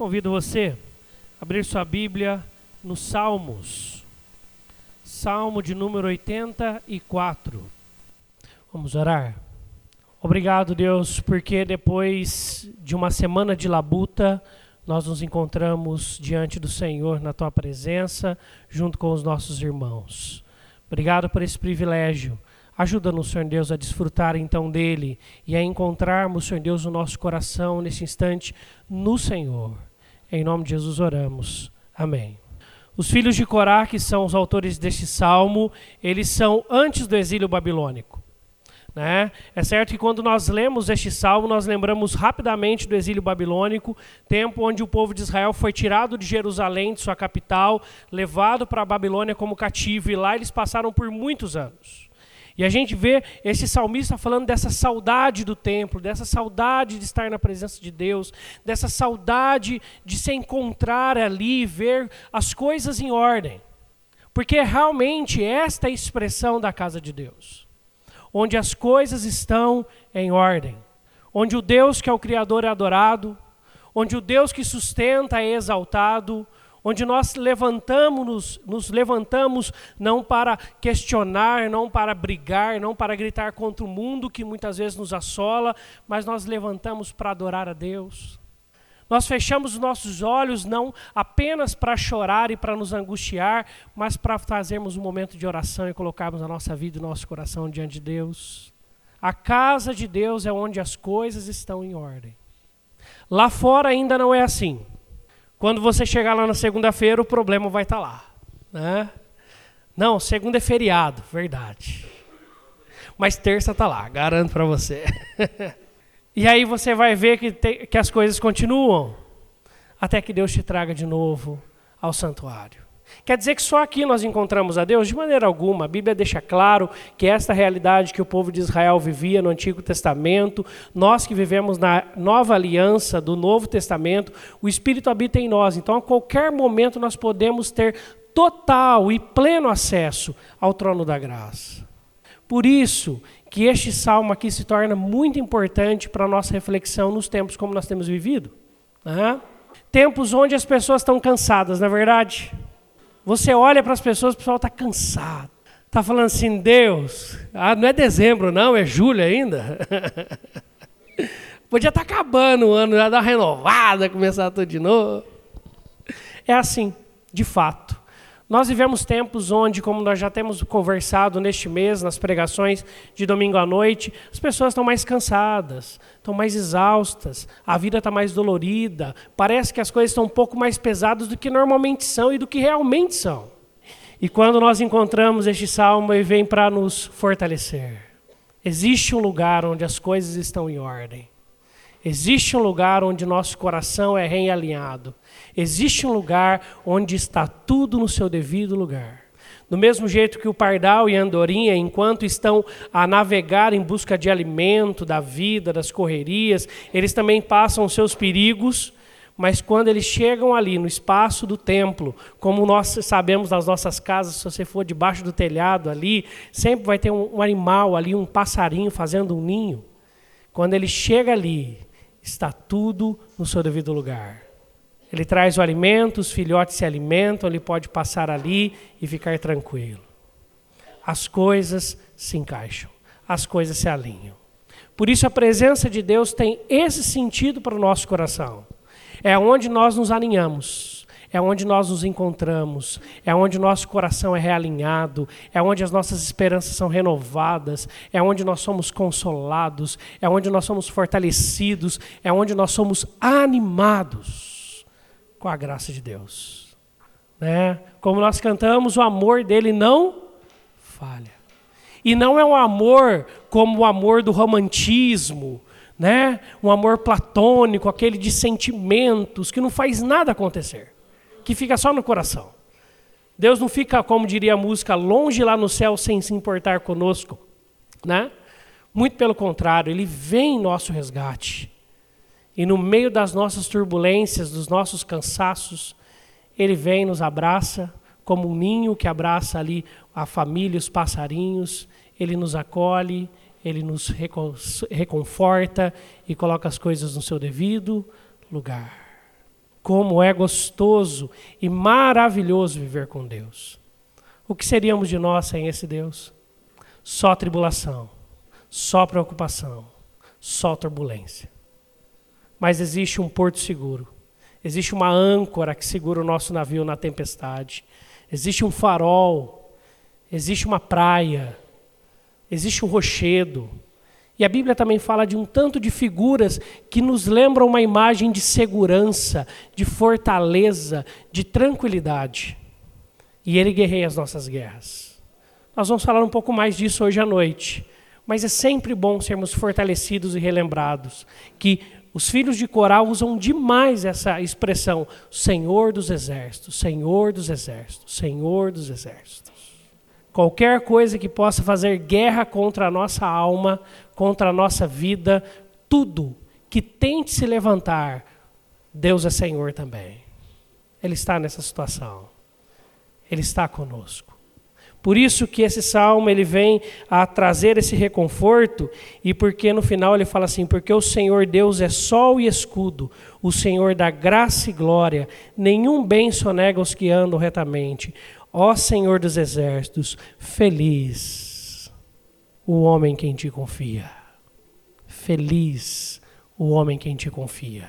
Convido você a abrir sua Bíblia nos Salmos. Salmo de número 84. Vamos orar. Obrigado, Deus, porque depois de uma semana de labuta, nós nos encontramos diante do Senhor na tua presença, junto com os nossos irmãos. Obrigado por esse privilégio. Ajuda-nos, Senhor Deus, a desfrutar então dele e a encontrarmos, Senhor Deus, o nosso coração nesse instante no Senhor. Em nome de Jesus oramos. Amém. Os filhos de Corá, que são os autores deste salmo, eles são antes do exílio babilônico. Né? É certo que quando nós lemos este salmo, nós lembramos rapidamente do exílio babilônico, tempo onde o povo de Israel foi tirado de Jerusalém, de sua capital, levado para a Babilônia como cativo, e lá eles passaram por muitos anos. E a gente vê esse salmista falando dessa saudade do templo, dessa saudade de estar na presença de Deus, dessa saudade de se encontrar ali, ver as coisas em ordem. Porque é realmente esta a expressão da casa de Deus, onde as coisas estão em ordem, onde o Deus que é o Criador é adorado, onde o Deus que sustenta é exaltado, onde nós levantamos, nos levantamos não para questionar, não para brigar, não para gritar contra o mundo que muitas vezes nos assola, mas nós levantamos para adorar a Deus. Nós fechamos os nossos olhos não apenas para chorar e para nos angustiar, mas para fazermos um momento de oração e colocarmos a nossa vida e nosso coração diante de Deus. A casa de Deus é onde as coisas estão em ordem. Lá fora ainda não é assim. Quando você chegar lá na segunda-feira, o problema vai estar tá lá. Né? Não, segunda é feriado, verdade. Mas terça está lá, garanto para você. e aí você vai ver que, te, que as coisas continuam, até que Deus te traga de novo ao santuário. Quer dizer que só aqui nós encontramos a Deus? De maneira alguma. A Bíblia deixa claro que esta realidade que o povo de Israel vivia no Antigo Testamento, nós que vivemos na nova aliança do Novo Testamento, o Espírito habita em nós. Então, a qualquer momento, nós podemos ter total e pleno acesso ao trono da graça. Por isso que este salmo aqui se torna muito importante para a nossa reflexão nos tempos como nós temos vivido. Né? Tempos onde as pessoas estão cansadas, não é verdade? Você olha para as pessoas, o pessoal está cansado. Está falando assim, Deus, ah, não é dezembro, não, é julho ainda. Podia estar tá acabando o ano, já dar uma renovada, começar tudo de novo. É assim, de fato. Nós vivemos tempos onde, como nós já temos conversado neste mês, nas pregações de domingo à noite, as pessoas estão mais cansadas, estão mais exaustas, a vida está mais dolorida, parece que as coisas estão um pouco mais pesadas do que normalmente são e do que realmente são. E quando nós encontramos este salmo, ele vem para nos fortalecer. Existe um lugar onde as coisas estão em ordem. Existe um lugar onde nosso coração é realinhado. Existe um lugar onde está tudo no seu devido lugar. Do mesmo jeito que o pardal e a andorinha, enquanto estão a navegar em busca de alimento, da vida, das correrias, eles também passam seus perigos, mas quando eles chegam ali no espaço do templo, como nós sabemos nas nossas casas, se você for debaixo do telhado ali, sempre vai ter um animal ali, um passarinho fazendo um ninho. Quando ele chega ali, está tudo no seu devido lugar. Ele traz o alimento, os filhotes se alimentam, ele pode passar ali e ficar tranquilo. As coisas se encaixam, as coisas se alinham. Por isso a presença de Deus tem esse sentido para o nosso coração. É onde nós nos alinhamos é onde nós nos encontramos, é onde nosso coração é realinhado, é onde as nossas esperanças são renovadas, é onde nós somos consolados, é onde nós somos fortalecidos, é onde nós somos animados com a graça de Deus. Né? Como nós cantamos, o amor dele não falha. E não é um amor como o amor do romantismo, né? um amor platônico, aquele de sentimentos, que não faz nada acontecer que fica só no coração. Deus não fica, como diria a música, longe lá no céu sem se importar conosco, né? Muito pelo contrário, ele vem em nosso resgate. E no meio das nossas turbulências, dos nossos cansaços, ele vem e nos abraça como um ninho que abraça ali a família, os passarinhos, ele nos acolhe, ele nos reconforta e coloca as coisas no seu devido lugar. Como é gostoso e maravilhoso viver com Deus. O que seríamos de nós sem esse Deus? Só tribulação, só preocupação, só turbulência. Mas existe um porto seguro, existe uma âncora que segura o nosso navio na tempestade, existe um farol, existe uma praia, existe um rochedo, e a Bíblia também fala de um tanto de figuras que nos lembram uma imagem de segurança, de fortaleza, de tranquilidade. E Ele guerreia as nossas guerras. Nós vamos falar um pouco mais disso hoje à noite. Mas é sempre bom sermos fortalecidos e relembrados que os filhos de Corá usam demais essa expressão: Senhor dos Exércitos, Senhor dos Exércitos, Senhor dos Exércitos. Qualquer coisa que possa fazer guerra contra a nossa alma, contra a nossa vida, tudo que tente se levantar, Deus é Senhor também. Ele está nessa situação. Ele está conosco. Por isso que esse salmo ele vem a trazer esse reconforto e porque no final ele fala assim: porque o Senhor Deus é sol e escudo, o Senhor dá graça e glória, nenhum bem sonega aos que andam retamente. Ó Senhor dos exércitos, feliz o homem quem te confia. Feliz o homem quem te confia.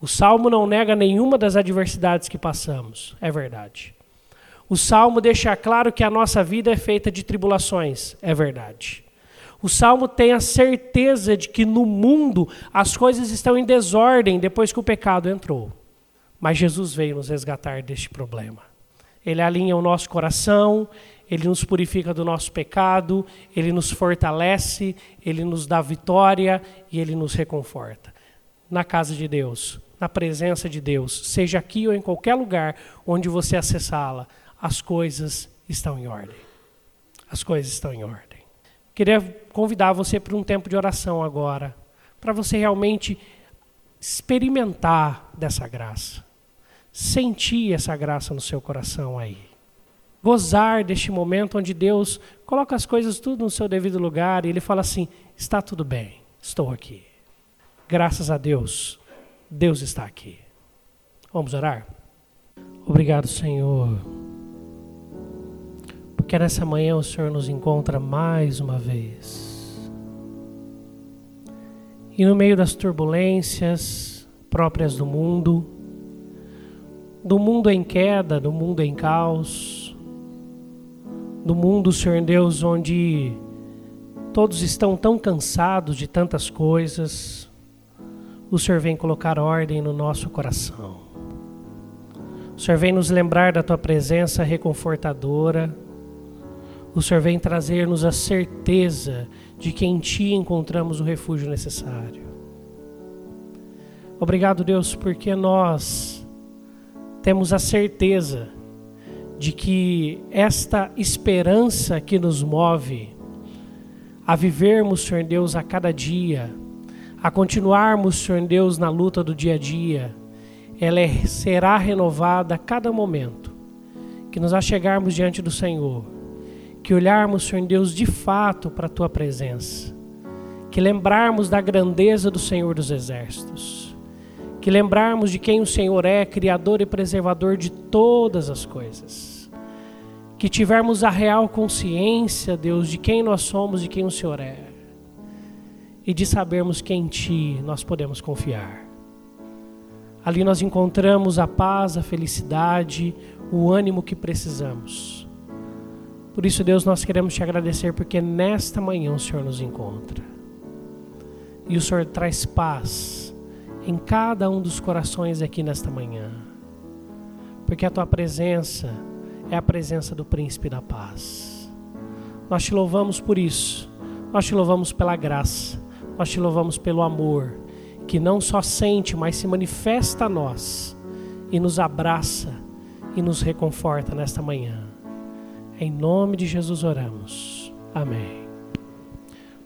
O salmo não nega nenhuma das adversidades que passamos, é verdade. O salmo deixa claro que a nossa vida é feita de tribulações, é verdade. O salmo tem a certeza de que no mundo as coisas estão em desordem depois que o pecado entrou. Mas Jesus veio nos resgatar deste problema. Ele alinha o nosso coração, ele nos purifica do nosso pecado, ele nos fortalece, ele nos dá vitória e ele nos reconforta. Na casa de Deus, na presença de Deus, seja aqui ou em qualquer lugar onde você acessá-la, as coisas estão em ordem. As coisas estão em ordem. Queria convidar você para um tempo de oração agora, para você realmente experimentar dessa graça, sentir essa graça no seu coração aí gozar deste momento onde Deus coloca as coisas tudo no seu devido lugar e Ele fala assim: está tudo bem, estou aqui. Graças a Deus, Deus está aqui. Vamos orar? Obrigado, Senhor, porque nessa manhã o Senhor nos encontra mais uma vez. E no meio das turbulências próprias do mundo, do mundo em queda, do mundo em caos, no mundo, Senhor Deus, onde todos estão tão cansados de tantas coisas, o Senhor vem colocar ordem no nosso coração. O Senhor vem nos lembrar da tua presença reconfortadora. O Senhor vem trazer-nos a certeza de que em ti encontramos o refúgio necessário. Obrigado, Deus, porque nós temos a certeza de que esta esperança que nos move a vivermos, Senhor Deus, a cada dia, a continuarmos, Senhor Deus, na luta do dia a dia, ela é, será renovada a cada momento. Que nos achegarmos diante do Senhor, que olharmos, Senhor Deus, de fato para a tua presença, que lembrarmos da grandeza do Senhor dos Exércitos, que lembrarmos de quem o Senhor é, Criador e Preservador de todas as coisas que tivermos a real consciência, Deus, de quem nós somos, de quem o Senhor é, e de sabermos que em Ti nós podemos confiar. Ali nós encontramos a paz, a felicidade, o ânimo que precisamos. Por isso, Deus, nós queremos te agradecer porque nesta manhã o Senhor nos encontra. E o Senhor traz paz em cada um dos corações aqui nesta manhã. Porque a tua presença é a presença do príncipe da paz. Nós te louvamos por isso. Nós te louvamos pela graça. Nós te louvamos pelo amor que não só sente, mas se manifesta a nós e nos abraça e nos reconforta nesta manhã. Em nome de Jesus oramos. Amém.